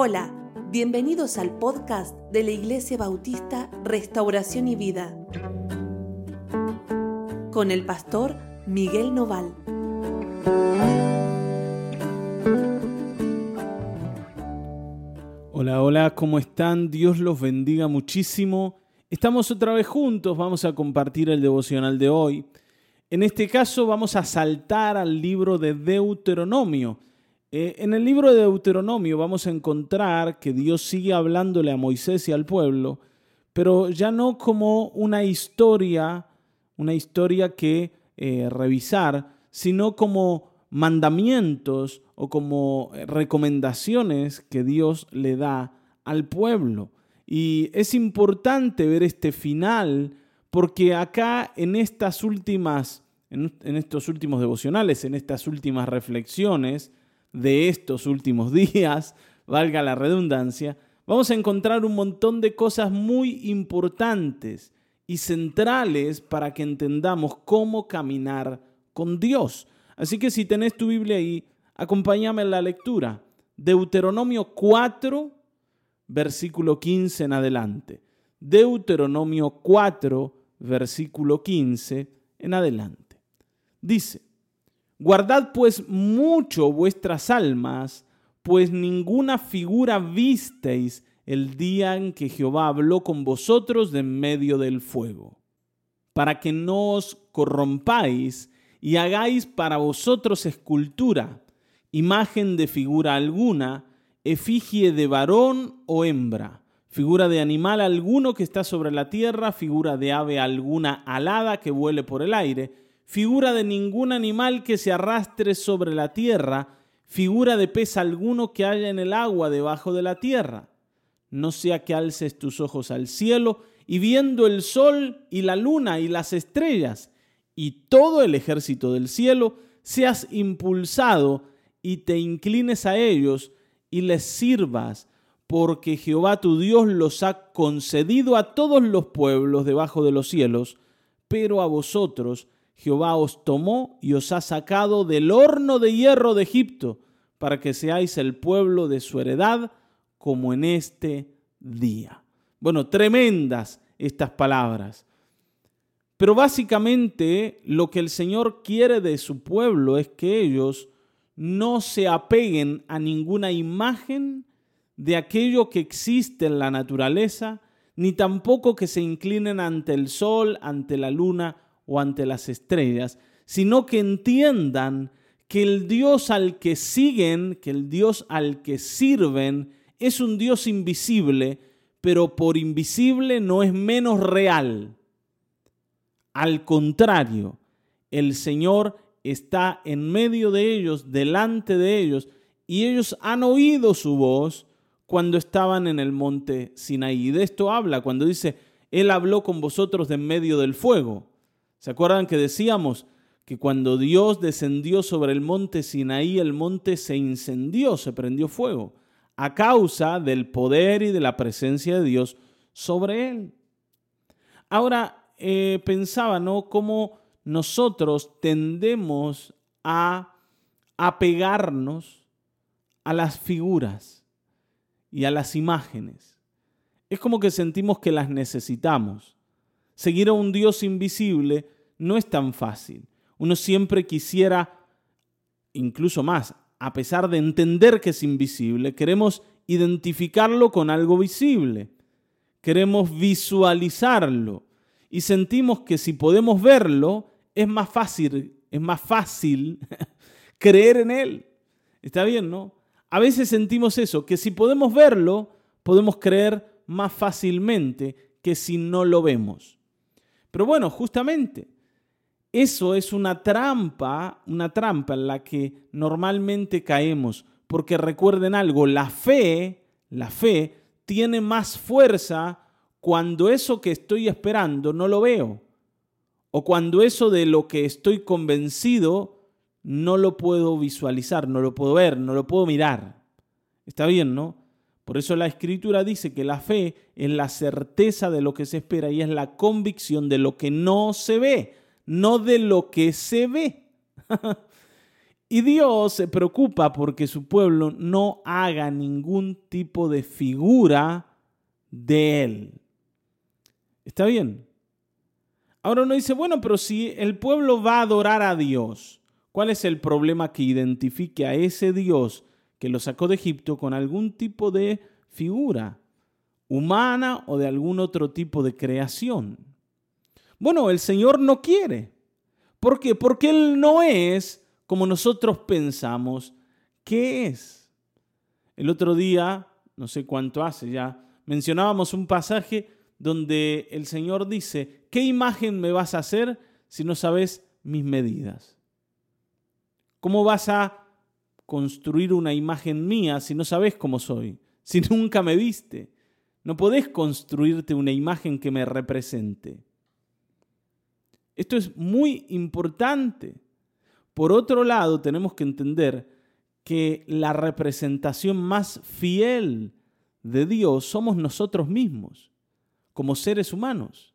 Hola, bienvenidos al podcast de la Iglesia Bautista Restauración y Vida con el pastor Miguel Noval. Hola, hola, ¿cómo están? Dios los bendiga muchísimo. Estamos otra vez juntos, vamos a compartir el devocional de hoy. En este caso vamos a saltar al libro de Deuteronomio. Eh, en el libro de Deuteronomio vamos a encontrar que Dios sigue hablándole a Moisés y al pueblo, pero ya no como una historia, una historia que eh, revisar, sino como mandamientos o como recomendaciones que Dios le da al pueblo. Y es importante ver este final porque acá en estas últimas, en, estos últimos devocionales, en estas últimas reflexiones, de estos últimos días, valga la redundancia, vamos a encontrar un montón de cosas muy importantes y centrales para que entendamos cómo caminar con Dios. Así que si tenés tu Biblia ahí, acompáñame en la lectura. Deuteronomio 4, versículo 15 en adelante. Deuteronomio 4, versículo 15 en adelante. Dice, Guardad pues mucho vuestras almas, pues ninguna figura visteis el día en que Jehová habló con vosotros de en medio del fuego, para que no os corrompáis y hagáis para vosotros escultura, imagen de figura alguna, efigie de varón o hembra, figura de animal alguno que está sobre la tierra, figura de ave alguna alada que vuele por el aire, figura de ningún animal que se arrastre sobre la tierra, figura de pez alguno que haya en el agua debajo de la tierra. No sea que alces tus ojos al cielo y viendo el sol y la luna y las estrellas y todo el ejército del cielo, seas impulsado y te inclines a ellos y les sirvas, porque Jehová tu Dios los ha concedido a todos los pueblos debajo de los cielos, pero a vosotros Jehová os tomó y os ha sacado del horno de hierro de Egipto, para que seáis el pueblo de su heredad, como en este día. Bueno, tremendas estas palabras. Pero básicamente lo que el Señor quiere de su pueblo es que ellos no se apeguen a ninguna imagen de aquello que existe en la naturaleza, ni tampoco que se inclinen ante el sol, ante la luna o ante las estrellas, sino que entiendan que el Dios al que siguen, que el Dios al que sirven, es un Dios invisible, pero por invisible no es menos real. Al contrario, el Señor está en medio de ellos, delante de ellos, y ellos han oído su voz cuando estaban en el monte Sinaí. Y de esto habla cuando dice, Él habló con vosotros de en medio del fuego. ¿Se acuerdan que decíamos que cuando Dios descendió sobre el monte Sinaí, el monte se incendió, se prendió fuego, a causa del poder y de la presencia de Dios sobre él? Ahora, eh, pensaba, ¿no? Cómo nosotros tendemos a apegarnos a las figuras y a las imágenes. Es como que sentimos que las necesitamos. Seguir a un Dios invisible no es tan fácil. Uno siempre quisiera, incluso más, a pesar de entender que es invisible, queremos identificarlo con algo visible. Queremos visualizarlo y sentimos que si podemos verlo, es más fácil, es más fácil creer en él. Está bien, ¿no? A veces sentimos eso, que si podemos verlo, podemos creer más fácilmente que si no lo vemos. Pero bueno, justamente eso es una trampa, una trampa en la que normalmente caemos, porque recuerden algo, la fe, la fe tiene más fuerza cuando eso que estoy esperando no lo veo, o cuando eso de lo que estoy convencido no lo puedo visualizar, no lo puedo ver, no lo puedo mirar. Está bien, ¿no? Por eso la escritura dice que la fe es la certeza de lo que se espera y es la convicción de lo que no se ve, no de lo que se ve. Y Dios se preocupa porque su pueblo no haga ningún tipo de figura de Él. ¿Está bien? Ahora uno dice, bueno, pero si el pueblo va a adorar a Dios, ¿cuál es el problema que identifique a ese Dios que lo sacó de Egipto con algún tipo de figura humana o de algún otro tipo de creación? Bueno, el Señor no quiere. ¿Por qué? Porque Él no es como nosotros pensamos que es. El otro día, no sé cuánto hace ya, mencionábamos un pasaje donde el Señor dice, ¿qué imagen me vas a hacer si no sabes mis medidas? ¿Cómo vas a construir una imagen mía si no sabes cómo soy? Si nunca me viste. No podés construirte una imagen que me represente. Esto es muy importante. Por otro lado, tenemos que entender que la representación más fiel de Dios somos nosotros mismos, como seres humanos.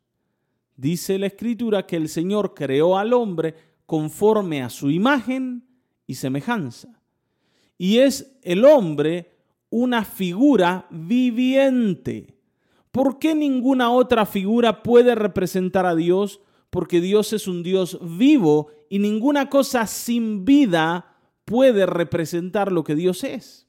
Dice la Escritura que el Señor creó al hombre conforme a su imagen y semejanza. Y es el hombre una figura viviente. ¿Por qué ninguna otra figura puede representar a Dios? Porque Dios es un Dios vivo y ninguna cosa sin vida puede representar lo que Dios es.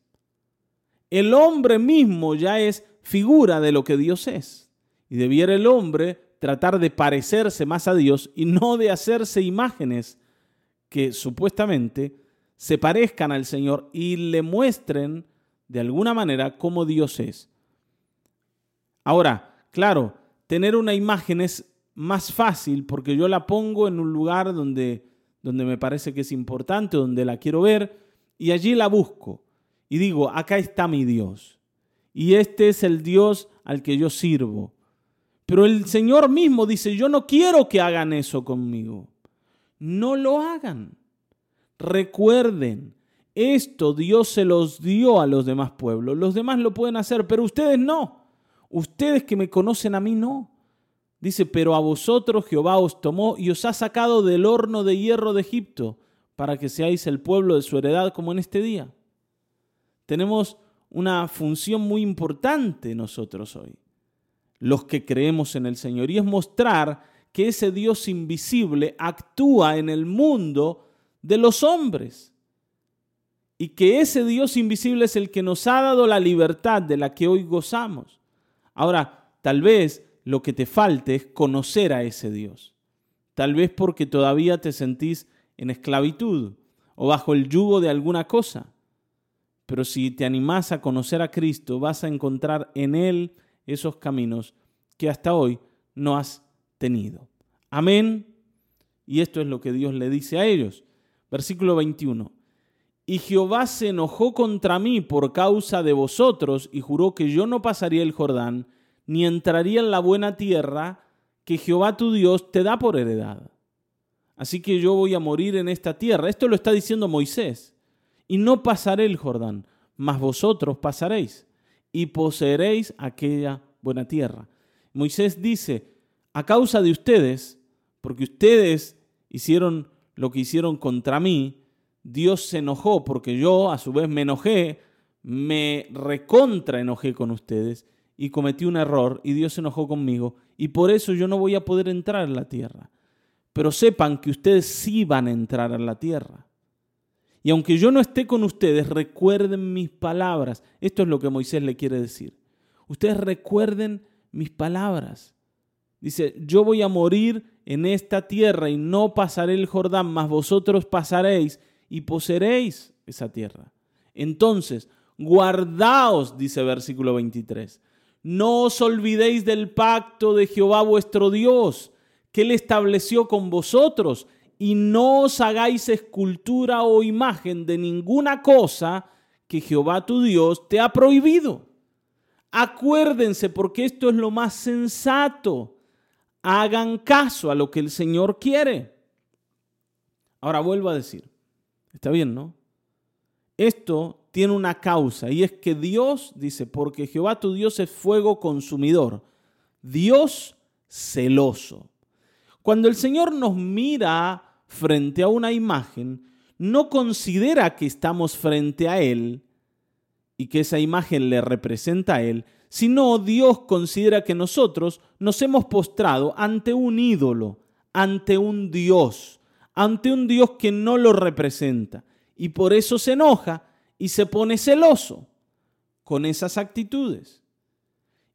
El hombre mismo ya es figura de lo que Dios es. Y debiera el hombre tratar de parecerse más a Dios y no de hacerse imágenes que supuestamente se parezcan al Señor y le muestren de alguna manera cómo Dios es. Ahora, claro, tener una imagen es más fácil porque yo la pongo en un lugar donde donde me parece que es importante, donde la quiero ver, y allí la busco. Y digo, acá está mi Dios. Y este es el Dios al que yo sirvo. Pero el Señor mismo dice, yo no quiero que hagan eso conmigo. No lo hagan. Recuerden, esto Dios se los dio a los demás pueblos. Los demás lo pueden hacer, pero ustedes no. Ustedes que me conocen a mí no. Dice, pero a vosotros Jehová os tomó y os ha sacado del horno de hierro de Egipto para que seáis el pueblo de su heredad como en este día. Tenemos una función muy importante nosotros hoy, los que creemos en el Señor, y es mostrar que ese Dios invisible actúa en el mundo de los hombres. Y que ese Dios invisible es el que nos ha dado la libertad de la que hoy gozamos. Ahora, tal vez lo que te falte es conocer a ese Dios. Tal vez porque todavía te sentís en esclavitud o bajo el yugo de alguna cosa. Pero si te animás a conocer a Cristo, vas a encontrar en Él esos caminos que hasta hoy no has tenido. Amén. Y esto es lo que Dios le dice a ellos. Versículo 21. Y Jehová se enojó contra mí por causa de vosotros y juró que yo no pasaría el Jordán ni entraría en la buena tierra que Jehová tu Dios te da por heredad. Así que yo voy a morir en esta tierra. Esto lo está diciendo Moisés. Y no pasaré el Jordán, mas vosotros pasaréis y poseeréis aquella buena tierra. Moisés dice, a causa de ustedes, porque ustedes hicieron lo que hicieron contra mí, Dios se enojó porque yo a su vez me enojé, me recontra enojé con ustedes y cometí un error y Dios se enojó conmigo y por eso yo no voy a poder entrar en la tierra. Pero sepan que ustedes sí van a entrar en la tierra. Y aunque yo no esté con ustedes, recuerden mis palabras. Esto es lo que Moisés le quiere decir. Ustedes recuerden mis palabras. Dice, yo voy a morir en esta tierra y no pasaré el Jordán, mas vosotros pasaréis y poseeréis esa tierra. Entonces, guardaos, dice versículo 23, no os olvidéis del pacto de Jehová vuestro Dios, que él estableció con vosotros, y no os hagáis escultura o imagen de ninguna cosa que Jehová tu Dios te ha prohibido. Acuérdense, porque esto es lo más sensato. Hagan caso a lo que el Señor quiere. Ahora vuelvo a decir, está bien, ¿no? Esto tiene una causa y es que Dios dice, porque Jehová tu Dios es fuego consumidor, Dios celoso. Cuando el Señor nos mira frente a una imagen, no considera que estamos frente a Él y que esa imagen le representa a Él, sino Dios considera que nosotros nos hemos postrado ante un ídolo, ante un Dios, ante un Dios que no lo representa. Y por eso se enoja y se pone celoso con esas actitudes.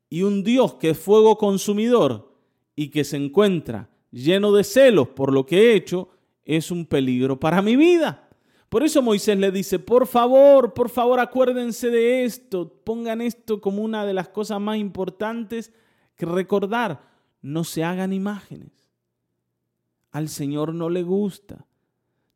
Y un Dios que es fuego consumidor y que se encuentra lleno de celos por lo que he hecho, es un peligro para mi vida. Por eso Moisés le dice, por favor, por favor acuérdense de esto, pongan esto como una de las cosas más importantes que recordar, no se hagan imágenes. Al Señor no le gusta.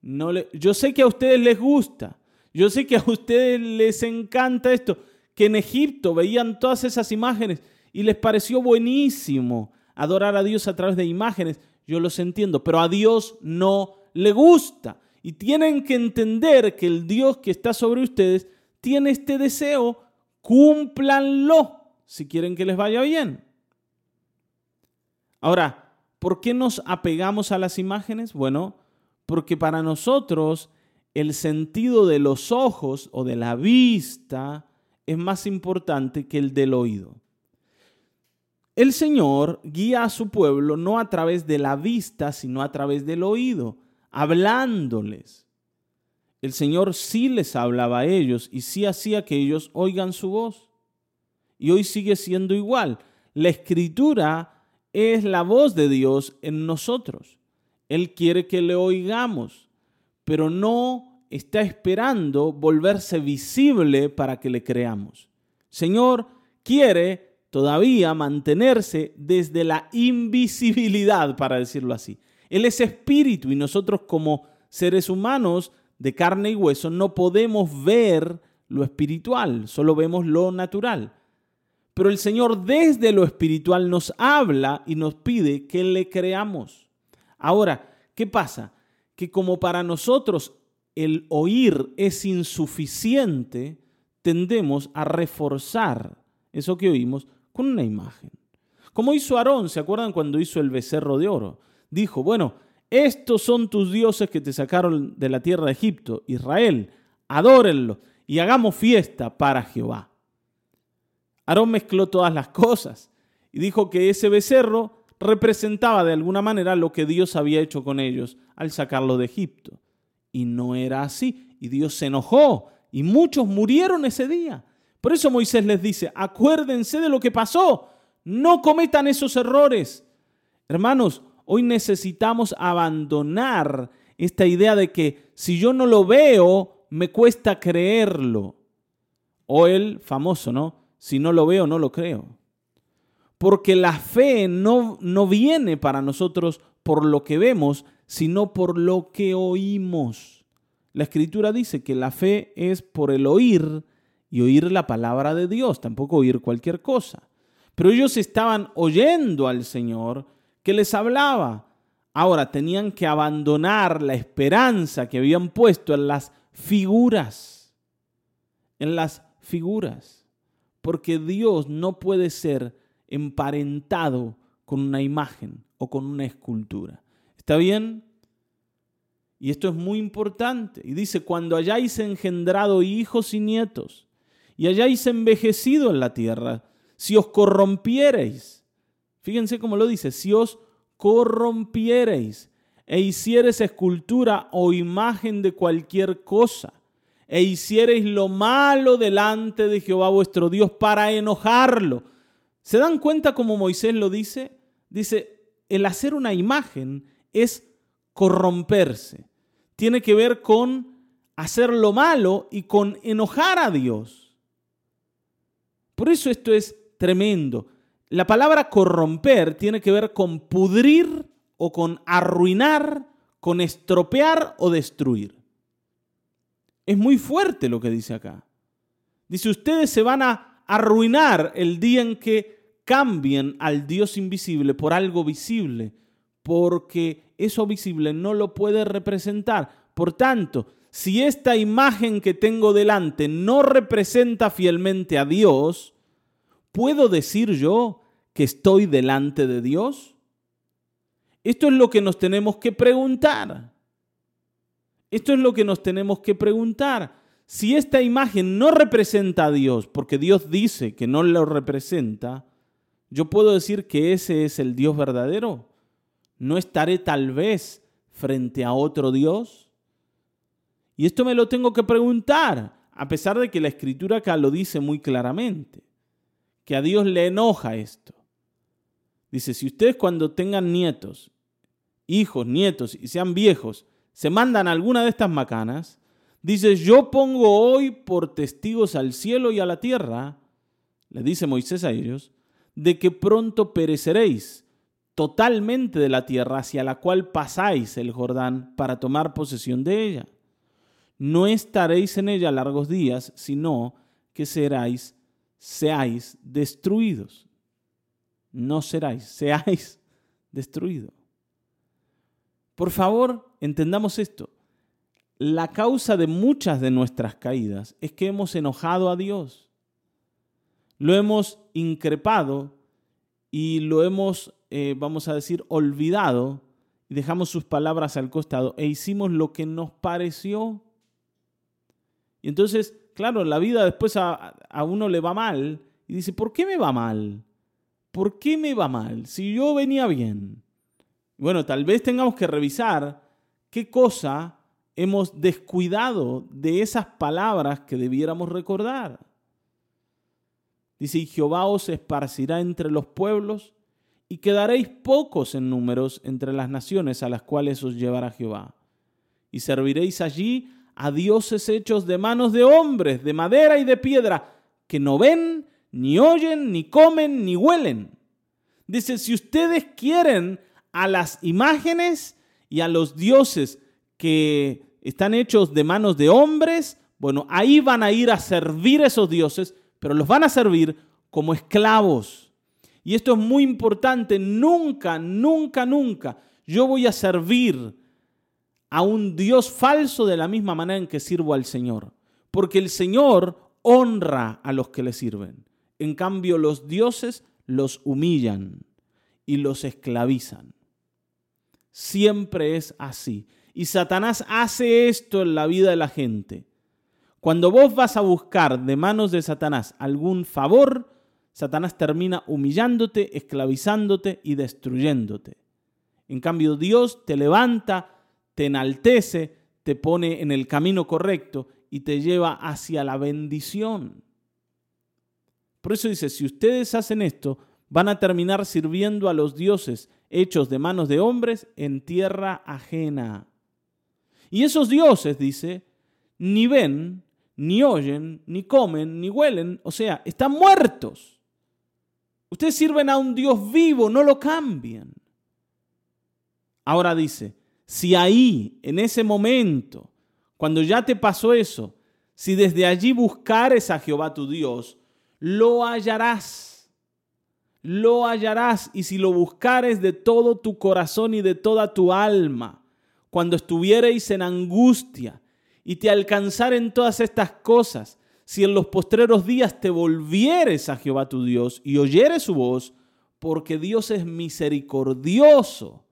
No le, yo sé que a ustedes les gusta, yo sé que a ustedes les encanta esto, que en Egipto veían todas esas imágenes y les pareció buenísimo adorar a Dios a través de imágenes, yo los entiendo, pero a Dios no le gusta. Y tienen que entender que el Dios que está sobre ustedes tiene este deseo, cúmplanlo si quieren que les vaya bien. Ahora, ¿por qué nos apegamos a las imágenes? Bueno, porque para nosotros el sentido de los ojos o de la vista es más importante que el del oído. El Señor guía a su pueblo no a través de la vista, sino a través del oído, hablándoles. El Señor sí les hablaba a ellos y sí hacía que ellos oigan su voz. Y hoy sigue siendo igual. La escritura es la voz de Dios en nosotros. Él quiere que le oigamos, pero no está esperando volverse visible para que le creamos. Señor quiere todavía mantenerse desde la invisibilidad, para decirlo así. Él es espíritu y nosotros como seres humanos de carne y hueso no podemos ver lo espiritual, solo vemos lo natural. Pero el Señor desde lo espiritual nos habla y nos pide que le creamos. Ahora, ¿qué pasa? Que como para nosotros el oír es insuficiente, tendemos a reforzar eso que oímos con una imagen. Como hizo Aarón, ¿se acuerdan cuando hizo el becerro de oro? Dijo, bueno, estos son tus dioses que te sacaron de la tierra de Egipto, Israel, adórenlos y hagamos fiesta para Jehová. Aarón mezcló todas las cosas y dijo que ese becerro representaba de alguna manera lo que Dios había hecho con ellos al sacarlo de Egipto. Y no era así, y Dios se enojó, y muchos murieron ese día. Por eso Moisés les dice, acuérdense de lo que pasó, no cometan esos errores. Hermanos, hoy necesitamos abandonar esta idea de que si yo no lo veo, me cuesta creerlo. O el famoso, ¿no? Si no lo veo, no lo creo. Porque la fe no, no viene para nosotros por lo que vemos, sino por lo que oímos. La escritura dice que la fe es por el oír y oír la palabra de Dios, tampoco oír cualquier cosa. Pero ellos estaban oyendo al Señor que les hablaba. Ahora tenían que abandonar la esperanza que habían puesto en las figuras, en las figuras, porque Dios no puede ser emparentado con una imagen o con una escultura. ¿Está bien? Y esto es muy importante. Y dice, cuando hayáis engendrado hijos y nietos, y hayáis envejecido en la tierra, si os corrompiereis. Fíjense cómo lo dice, si os corrompiereis e hiciereis escultura o imagen de cualquier cosa, e hiciereis lo malo delante de Jehová vuestro Dios para enojarlo. ¿Se dan cuenta cómo Moisés lo dice? Dice, el hacer una imagen es corromperse. Tiene que ver con hacer lo malo y con enojar a Dios. Por eso esto es tremendo. La palabra corromper tiene que ver con pudrir o con arruinar, con estropear o destruir. Es muy fuerte lo que dice acá. Dice, ustedes se van a arruinar el día en que cambien al Dios invisible por algo visible, porque eso visible no lo puede representar. Por tanto, si esta imagen que tengo delante no representa fielmente a Dios, ¿puedo decir yo que estoy delante de Dios? Esto es lo que nos tenemos que preguntar. Esto es lo que nos tenemos que preguntar. Si esta imagen no representa a Dios, porque Dios dice que no lo representa, ¿yo puedo decir que ese es el Dios verdadero? ¿No estaré tal vez frente a otro Dios? Y esto me lo tengo que preguntar, a pesar de que la escritura acá lo dice muy claramente, que a Dios le enoja esto. Dice, si ustedes cuando tengan nietos, hijos, nietos y sean viejos, se mandan alguna de estas macanas, dice, yo pongo hoy por testigos al cielo y a la tierra, le dice Moisés a ellos, de que pronto pereceréis totalmente de la tierra hacia la cual pasáis el Jordán para tomar posesión de ella. No estaréis en ella largos días, sino que seráis, seáis destruidos no seráis, seáis destruidos. Por favor, entendamos esto. La causa de muchas de nuestras caídas es que hemos enojado a Dios. Lo hemos increpado y lo hemos, eh, vamos a decir, olvidado dejamos sus palabras al costado e hicimos lo que nos pareció. Y entonces, claro, la vida después a, a uno le va mal y dice, ¿por qué me va mal? ¿por qué me va mal si yo venía bien? Bueno, tal vez tengamos que revisar qué cosa hemos descuidado de esas palabras que debiéramos recordar. Dice, y Jehová os esparcirá entre los pueblos y quedaréis pocos en números entre las naciones a las cuales os llevará Jehová. Y serviréis allí a dioses hechos de manos de hombres, de madera y de piedra, que no ven ni oyen, ni comen, ni huelen. Dice, si ustedes quieren a las imágenes y a los dioses que están hechos de manos de hombres, bueno, ahí van a ir a servir a esos dioses, pero los van a servir como esclavos. Y esto es muy importante, nunca, nunca, nunca yo voy a servir a un Dios falso de la misma manera en que sirvo al Señor, porque el Señor honra a los que le sirven. En cambio, los dioses los humillan y los esclavizan. Siempre es así. Y Satanás hace esto en la vida de la gente. Cuando vos vas a buscar de manos de Satanás algún favor, Satanás termina humillándote, esclavizándote y destruyéndote. En cambio, Dios te levanta, te enaltece, te pone en el camino correcto y te lleva hacia la bendición. Por eso dice, si ustedes hacen esto, van a terminar sirviendo a los dioses hechos de manos de hombres en tierra ajena. Y esos dioses, dice, ni ven, ni oyen, ni comen, ni huelen, o sea, están muertos. Ustedes sirven a un Dios vivo, no lo cambian. Ahora dice, si ahí, en ese momento, cuando ya te pasó eso, si desde allí buscares a Jehová tu Dios, lo hallarás. Lo hallarás y si lo buscares de todo tu corazón y de toda tu alma, cuando estuviereis en angustia y te alcanzaren todas estas cosas, si en los postreros días te volvieres a Jehová tu Dios y oyeres su voz, porque Dios es misericordioso,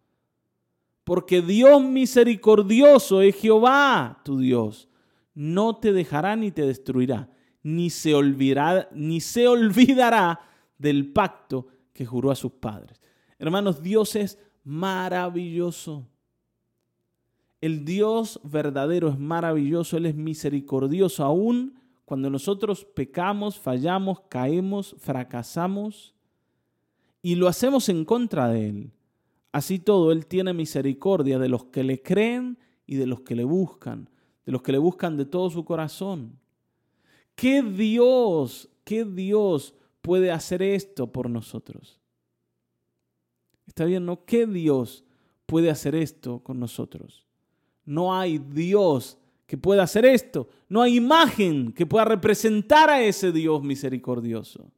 porque Dios misericordioso es Jehová tu Dios, no te dejará ni te destruirá ni se olvidará, ni se olvidará del pacto que juró a sus padres. Hermanos, Dios es maravilloso. El Dios verdadero es maravilloso, Él es misericordioso, aún cuando nosotros pecamos, fallamos, caemos, fracasamos y lo hacemos en contra de Él. Así todo, Él tiene misericordia de los que le creen y de los que le buscan, de los que le buscan de todo su corazón. ¿Qué Dios, qué Dios puede hacer esto por nosotros? ¿Está bien, no? ¿Qué Dios puede hacer esto con nosotros? No hay Dios que pueda hacer esto. No hay imagen que pueda representar a ese Dios misericordioso.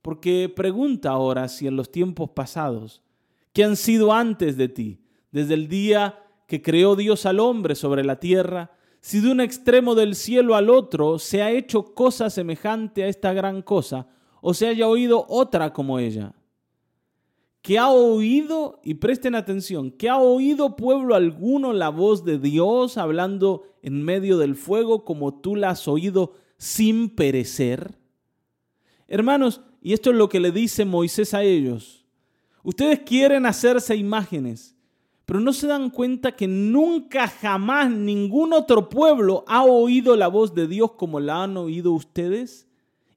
Porque pregunta ahora si en los tiempos pasados, que han sido antes de ti, desde el día que creó Dios al hombre sobre la tierra, si de un extremo del cielo al otro se ha hecho cosa semejante a esta gran cosa, o se haya oído otra como ella. que ha oído, y presten atención, que ha oído pueblo alguno la voz de Dios hablando en medio del fuego como tú la has oído sin perecer? Hermanos, y esto es lo que le dice Moisés a ellos. Ustedes quieren hacerse imágenes, pero no se dan cuenta que nunca jamás ningún otro pueblo ha oído la voz de Dios como la han oído ustedes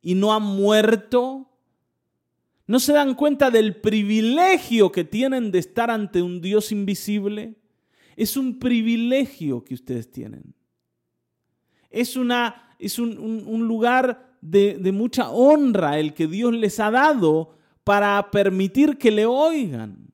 y no han muerto. ¿No se dan cuenta del privilegio que tienen de estar ante un Dios invisible? Es un privilegio que ustedes tienen. Es, una, es un, lugar de, de mucha honra el que Dios les ha dado para permitir que le oigan.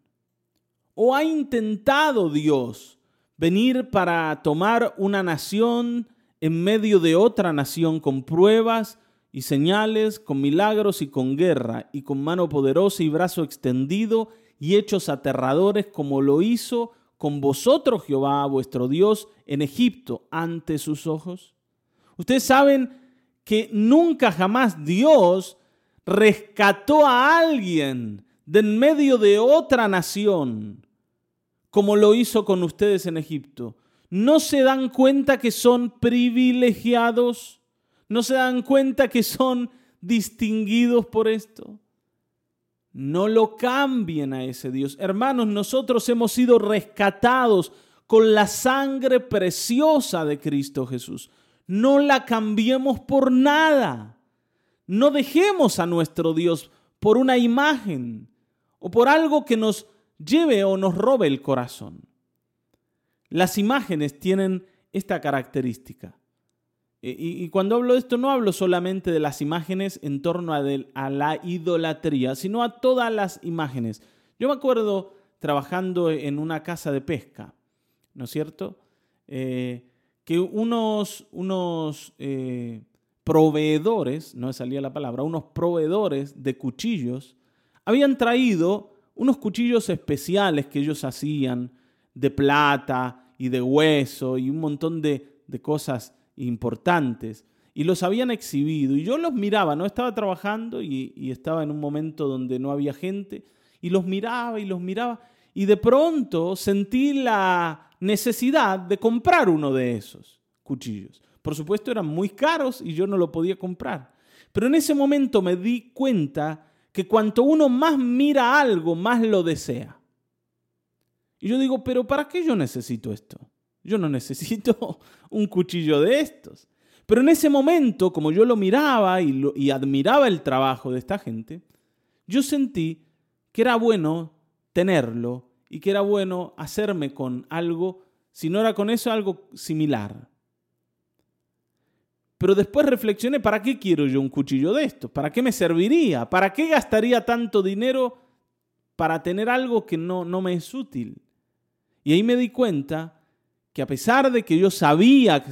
¿O ha intentado Dios venir para tomar una nación en medio de otra nación con pruebas, y señales, con milagros y con guerra, y con mano poderosa y brazo extendido, y hechos aterradores, como lo hizo con vosotros Jehová, vuestro Dios, en Egipto, ante sus ojos? Ustedes saben que nunca jamás Dios rescató a alguien de en medio de otra nación, como lo hizo con ustedes en Egipto. ¿No se dan cuenta que son privilegiados? ¿No se dan cuenta que son distinguidos por esto? No lo cambien a ese Dios. Hermanos, nosotros hemos sido rescatados con la sangre preciosa de Cristo Jesús. No la cambiemos por nada. No dejemos a nuestro Dios por una imagen o por algo que nos lleve o nos robe el corazón. Las imágenes tienen esta característica. Eh, y, cuando hablo de esto no hablo solamente de las imágenes en torno a, la idolatría, sino a todas las imágenes. Yo me acuerdo trabajando en una casa de pesca, ¿no es cierto? Eh, que unos, unos eh, proveedores, no me salía la palabra, unos proveedores de cuchillos, habían traído unos cuchillos especiales que ellos hacían de plata y de hueso y un montón de, de cosas importantes y los habían exhibido y yo los miraba, no estaba trabajando y, estaba en un momento donde no había gente y los miraba y los miraba y de pronto sentí la necesidad de comprar uno de esos cuchillos. Por supuesto eran muy caros y yo no lo podía comprar. Pero en ese momento me di cuenta que cuanto uno más mira algo, más lo desea. Y yo digo, pero ¿para qué yo necesito esto? Yo no necesito un cuchillo de estos. Pero en ese momento, como yo lo miraba y, admiraba el trabajo de esta gente, yo sentí que era bueno tenerlo y que era bueno hacerme con algo, si no era con eso, algo similar. Pero después reflexioné, ¿para qué quiero yo un cuchillo de estos? ¿Para qué me serviría? ¿Para qué gastaría tanto dinero para tener algo que no, no me es útil? Y ahí me di cuenta que a pesar de que yo sabía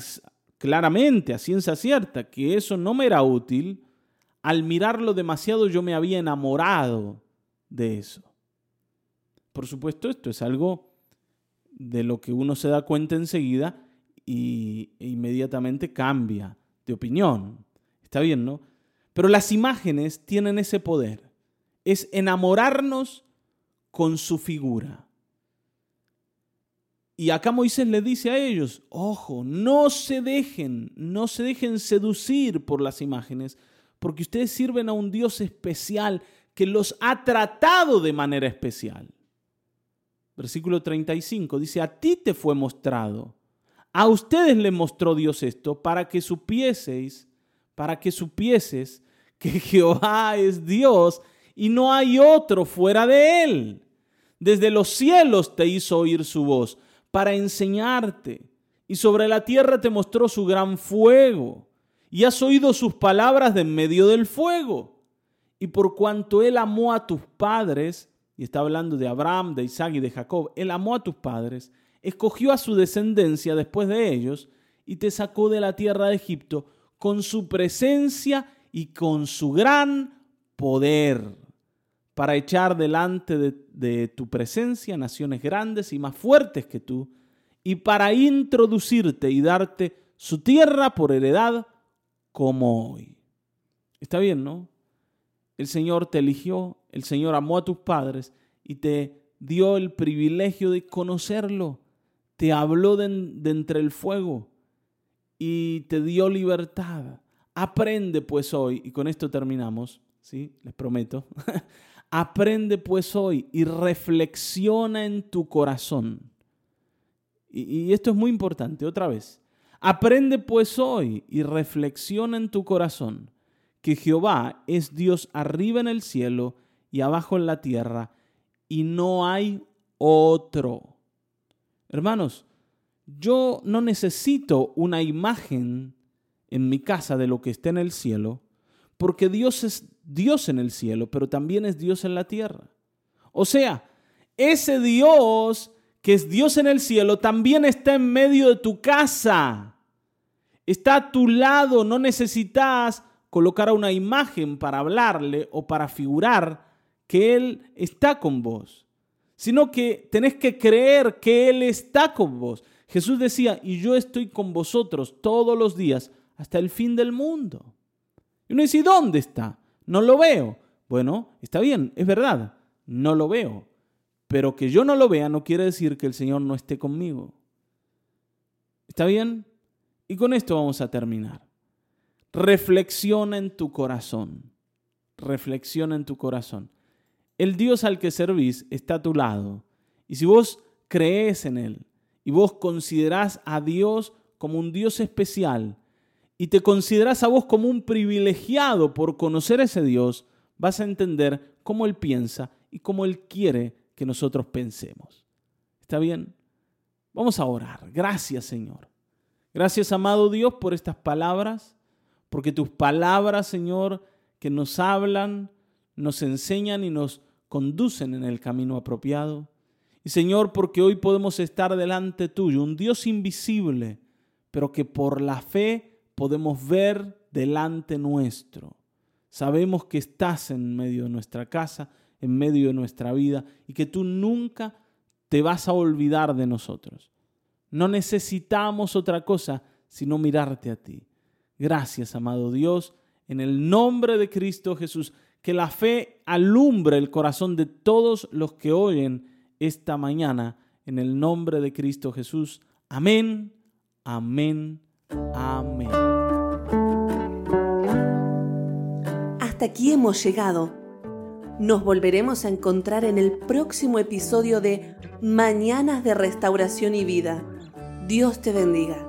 claramente, a ciencia cierta, que eso no me era útil, al mirarlo demasiado yo me había enamorado de eso. Por supuesto, esto es algo de lo que uno se da cuenta enseguida y, e inmediatamente cambia de opinión. Está bien, ¿no? Pero las imágenes tienen ese poder. Es enamorarnos con su figura. Y acá Moisés le dice a ellos, ojo, no se dejen, no se dejen seducir por las imágenes, porque ustedes sirven a un Dios especial que los ha tratado de manera especial. Versículo 35 dice, a ti te fue mostrado, a ustedes le mostró Dios esto para que supieseis, para que supieses que Jehová es Dios y no hay otro fuera de él. Desde los cielos te hizo oír su voz para enseñarte. Y sobre la tierra te mostró su gran fuego. Y has oído sus palabras de en medio del fuego. Y por cuanto él amó a tus padres, y está hablando de Abraham, de Isaac y de Jacob, él amó a tus padres, escogió a su descendencia después de ellos, y te sacó de la tierra de Egipto con su presencia y con su gran poder para echar delante de, tu presencia naciones grandes y más fuertes que tú, y para introducirte y darte su tierra por heredad como hoy. Está bien, ¿no? El Señor te eligió, el Señor amó a tus padres y te dio el privilegio de conocerlo. Te habló de, entre el fuego y te dio libertad. Aprende pues hoy, y con esto terminamos, ¿sí? Les prometo. Aprende pues hoy y reflexiona en tu corazón. y esto es muy importante, otra vez. Aprende pues hoy y reflexiona en tu corazón que Jehová es Dios arriba en el cielo y abajo en la tierra, y no hay otro. Hermanos, yo no necesito una imagen en mi casa de lo que está en el cielo, porque Dios es Dios en el cielo, pero también es Dios en la tierra. O sea, ese Dios que es Dios en el cielo también está en medio de tu casa. Está a tu lado, no necesitas colocar una imagen para hablarle o para figurar que Él está con vos, sino que tenés que creer que Él está con vos. Jesús decía, y yo estoy con vosotros todos los días hasta el fin del mundo. Y uno dice, ¿dónde está? No lo veo. Bueno, está bien, es verdad, no lo veo. Pero que yo no lo vea no quiere decir que el Señor no esté conmigo. ¿Está bien? Y con esto vamos a terminar. Reflexiona en tu corazón. Reflexiona en tu corazón. El Dios al que servís está a tu lado. Y si vos crees en Él y vos considerás a Dios como un Dios especial y te considerás a vos como un privilegiado por conocer a ese Dios, vas a entender cómo Él piensa y cómo Él quiere que nosotros pensemos. ¿Está bien? Vamos a orar. Gracias Señor. Gracias amado Dios por estas palabras porque tus palabras, Señor, que nos hablan, nos enseñan y nos conducen en el camino apropiado. Y Señor, porque hoy podemos estar delante tuyo, un Dios invisible, pero que por la fe podemos ver delante nuestro. Sabemos que estás en medio de nuestra casa, en medio de nuestra vida, y que tú nunca te vas a olvidar de nosotros. No necesitamos otra cosa sino mirarte a ti. Gracias, amado Dios, en el nombre de Cristo Jesús, que la fe alumbre el corazón de todos los que oyen esta mañana, en el nombre de Cristo Jesús. Amén, amén, amén. Hasta aquí hemos llegado. Nos volveremos a encontrar en el próximo episodio de Mañanas de Restauración y Vida. Dios te bendiga.